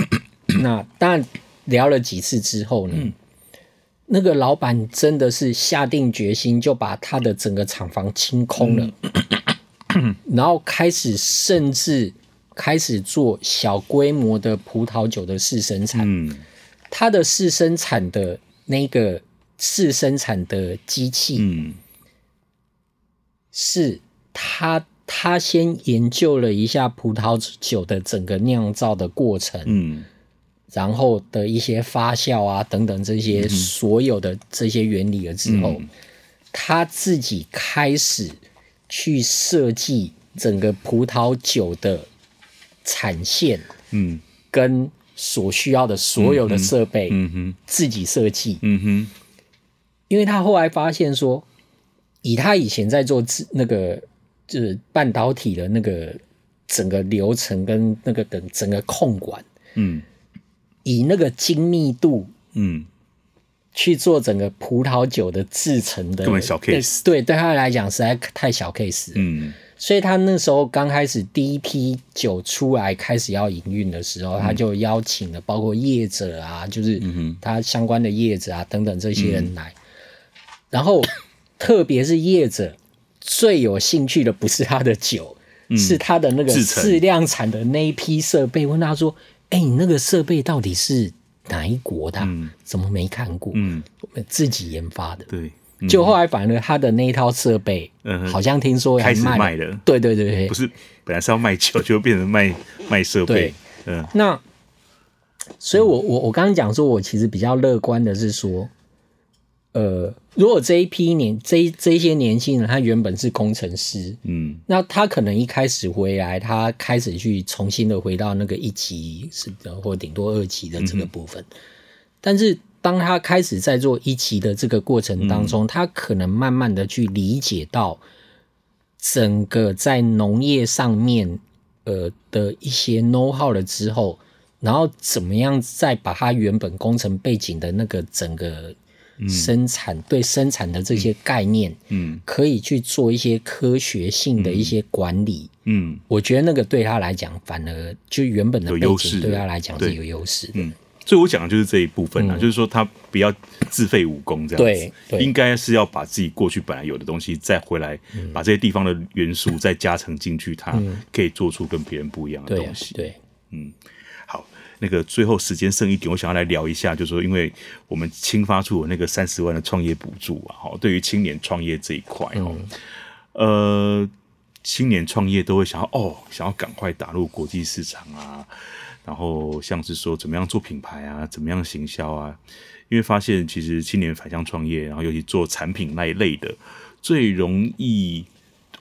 嗯、那当然聊了几次之后呢，嗯、那个老板真的是下定决心，就把他的整个厂房清空了，嗯、[COUGHS] 然后开始甚至开始做小规模的葡萄酒的试生产。嗯。他的试生产的那个试生产的机器，嗯，是他他先研究了一下葡萄酒的整个酿造的过程，嗯，然后的一些发酵啊等等这些所有的这些原理了之后，嗯，他自己开始去设计整个葡萄酒的产线，嗯，跟。所需要的所有的设备，嗯哼，自己设计，嗯哼，因为他后来发现说，以他以前在做那个就是半导体的那个整个流程跟那个整整个控管，嗯，以那个精密度，嗯，去做整个葡萄酒的制成的，根本小 case，对，对他来讲实在太小 case 了。嗯，所以他那时候刚开始第一批酒出来开始要营运的时候，嗯、他就邀请了包括业者啊，就是他相关的业者啊等等这些人来，嗯、然后特别是业者最有兴趣的不是他的酒，嗯、是他的那个试量产的那一批设备。问他说：“哎、欸，你那个设备到底是？”哪一国的、啊？嗯、怎么没看过？嗯，我们自己研发的。对，嗯、就后来反而他的那一套设备，嗯，好像听说开始卖了。对对对对，不是本来是要卖酒，就变成卖卖设备。对，嗯。那，所以我我我刚刚讲说，我其实比较乐观的是说，呃。如果这一批年这这些年轻人，他原本是工程师，嗯，那他可能一开始回来，他开始去重新的回到那个一级是的，或顶多二级的这个部分。嗯、但是当他开始在做一级的这个过程当中，嗯、他可能慢慢的去理解到整个在农业上面呃的一些 know how 了之后，然后怎么样再把他原本工程背景的那个整个。生产对生产的这些概念，嗯，可以去做一些科学性的一些管理，嗯，我觉得那个对他来讲，反而就原本的背景对他来讲是有优势的。嗯，所以我讲的就是这一部分啊，就是说他不要自废武功这样子，应该是要把自己过去本来有的东西再回来，把这些地方的元素再加成进去，他可以做出跟别人不一样的东西。对，嗯。那个最后时间剩一点，我想要来聊一下，就是说，因为我们青发处有那个三十万的创业补助啊，哈，对于青年创业这一块哦，嗯、呃，青年创业都会想要哦，想要赶快打入国际市场啊，然后像是说怎么样做品牌啊，怎么样行销啊，因为发现其实青年返乡创业，然后尤其做产品那一类的，最容易。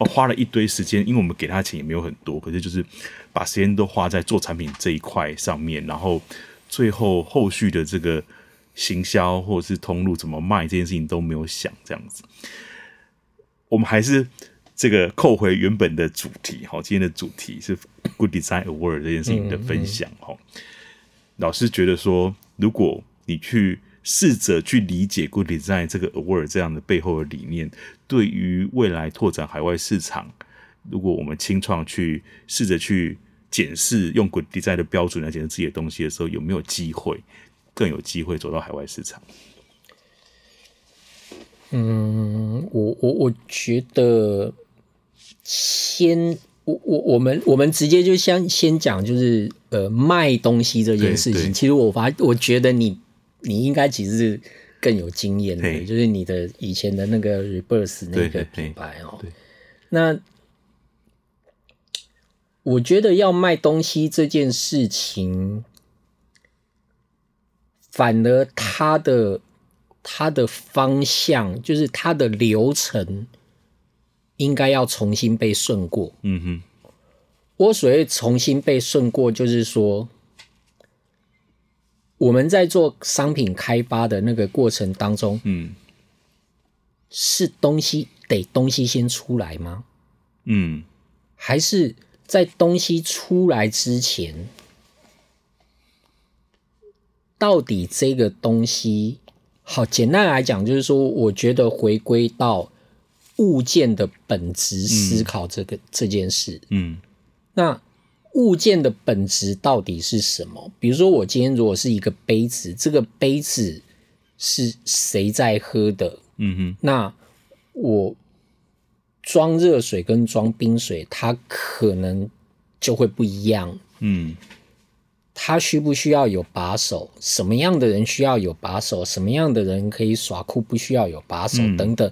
哦，花了一堆时间，因为我们给他钱也没有很多，可是就是把时间都花在做产品这一块上面，然后最后后续的这个行销或者是通路怎么卖这件事情都没有想这样子。我们还是这个扣回原本的主题，好，今天的主题是 Good Design Award 这件事情的分享，哈。老师觉得说，如果你去。试着去理解 Good Design 这个 award 这样的背后的理念，对于未来拓展海外市场，如果我们清创去试着去检视用 Good Design 的标准来检视自己的东西的时候，有没有机会更有机会走到海外市场？嗯，我我我觉得先我我我们我们直接就先先讲就是呃卖东西这件事情，其实我发我觉得你。你应该其实是更有经验的，就是你的以前的那个 Reverse 那个品牌哦。那我觉得要卖东西这件事情，反而它的它的方向，就是它的流程，应该要重新被顺过。嗯哼，我所谓重新被顺过，就是说。我们在做商品开发的那个过程当中，嗯，是东西得东西先出来吗？嗯，还是在东西出来之前，到底这个东西好？简单来讲，就是说，我觉得回归到物件的本质思考这个、嗯、这件事，嗯，那。物件的本质到底是什么？比如说，我今天如果是一个杯子，这个杯子是谁在喝的？嗯哼，那我装热水跟装冰水，它可能就会不一样。嗯，它需不需要有把手？什么样的人需要有把手？什么样的人可以耍酷不需要有把手？嗯、等等，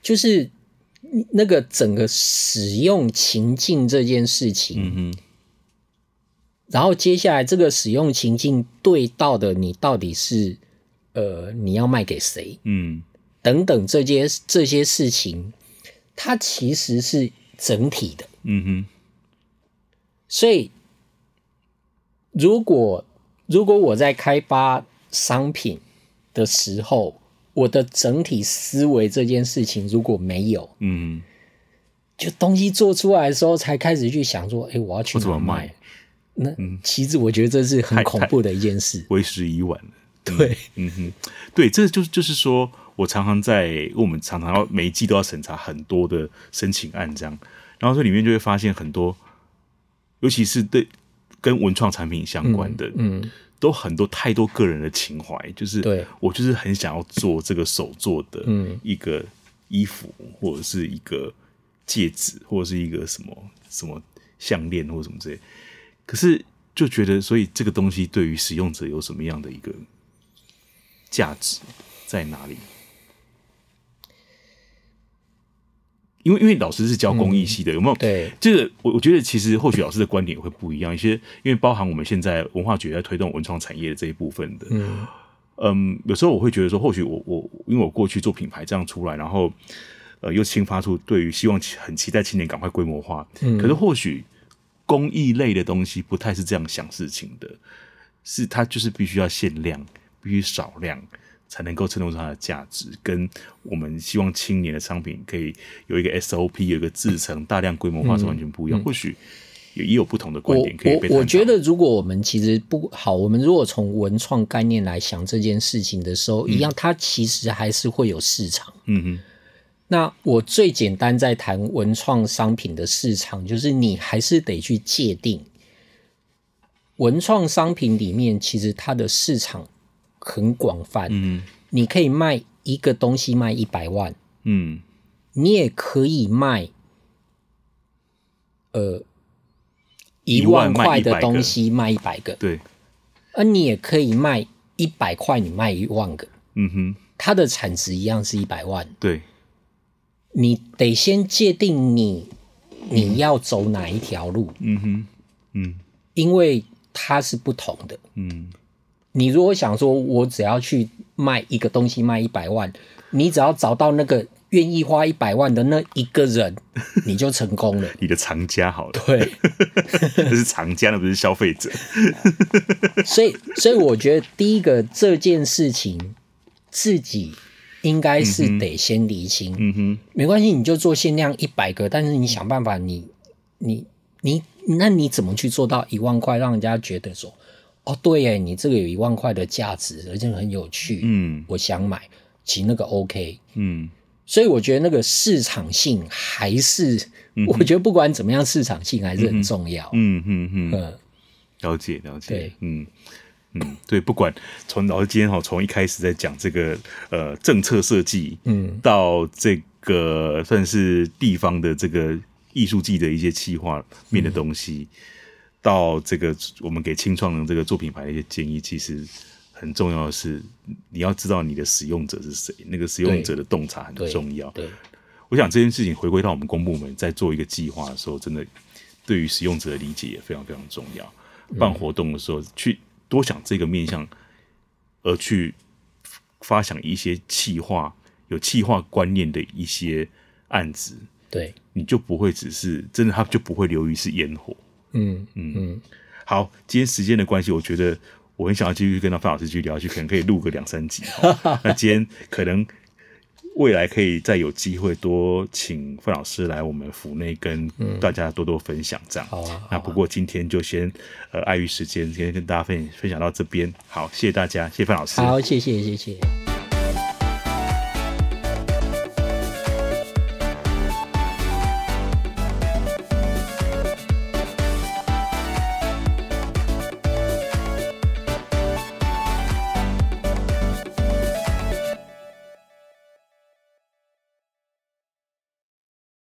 就是那个整个使用情境这件事情。嗯哼。然后接下来这个使用情境对到的你到底是呃你要卖给谁？嗯，等等这些这些事情，它其实是整体的。嗯哼。所以如果如果我在开发商品的时候，我的整体思维这件事情如果没有，嗯，就东西做出来的时候才开始去想说，哎，我要去怎么卖？那其实我觉得这是很恐怖的一件事，为时已晚了。对，嗯哼，对，这就是就是说我常常在，我们常常要每一季都要审查很多的申请案，这样，然后这里面就会发现很多，尤其是对跟文创产品相关的，嗯，嗯都很多太多个人的情怀，就是对。我就是很想要做这个手做的，嗯，一个衣服或者是一个戒指或者是一个什么什么项链或者什么之类，可是就觉得，所以这个东西对于使用者有什么样的一个？价值在哪里？因为因为老师是教工艺系的，嗯、有没有？对，这个我我觉得其实或许老师的观点会不一样一些，因为包含我们现在文化局在推动文创产业的这一部分的，嗯，嗯，有时候我会觉得说，或许我我因为我过去做品牌这样出来，然后呃又新发出对于希望很期待青年赶快规模化，嗯，可是或许工艺类的东西不太是这样想事情的，是它就是必须要限量。必须少量才能够衬托出它的价值，跟我们希望青年的商品可以有一个 SOP，有一个制成大量规模化是完全不一样。嗯嗯、或许也也有不同的观点可以被。我我觉得，如果我们其实不好，我们如果从文创概念来想这件事情的时候，嗯、一样，它其实还是会有市场。嗯哼。那我最简单在谈文创商品的市场，就是你还是得去界定文创商品里面，其实它的市场。很广泛，嗯，你可以卖一个东西卖一百万，嗯，你也可以卖，呃，一万块的东西卖一百个，对，而你也可以卖一百块，你卖一万个，嗯哼，它的产值一样是一百万，对，你得先界定你你要走哪一条路，嗯哼，嗯，因为它是不同的，嗯。你如果想说，我只要去卖一个东西卖一百万，你只要找到那个愿意花一百万的那一个人，[LAUGHS] 你就成功了。你的藏家好了，对，[LAUGHS] 那是藏家，那不是消费者。所以，所以我觉得第一个这件事情，自己应该是得先厘清。嗯哼，没关系，你就做限量一百个，但是你想办法你，你你你，那你怎么去做到一万块，让人家觉得说？哦，对耶，你这个有一万块的价值，而且很有趣。嗯，我想买，其实那个 OK。嗯，所以我觉得那个市场性还是，嗯、我觉得不管怎么样，市场性还是很重要。嗯嗯嗯，了解了解。对，嗯嗯，对，不管从老师今天哈，从一开始在讲这个呃政策设计，嗯，到这个算是地方的这个艺术季的一些企划面的东西。嗯到这个，我们给青创的这个做品牌的一些建议，其实很重要的是，你要知道你的使用者是谁，那个使用者的洞察很重要。对，对我想这件事情回归到我们公部门在做一个计划的时候，真的对于使用者的理解也非常非常重要。办活动的时候，去多想这个面向，而去发想一些气化有气化观念的一些案子，对，你就不会只是真的，它就不会流于是烟火。嗯嗯嗯，好，今天时间的关系，我觉得我很想要继续跟到范老师继续聊下去，可能可以录个两三集。[LAUGHS] 那今天可能未来可以再有机会多请范老师来我们府内跟大家多多分享这样。好啊。那不过今天就先呃碍于时间，今天跟大家分分享到这边。好，谢谢大家，谢谢范老师。好，谢谢谢谢。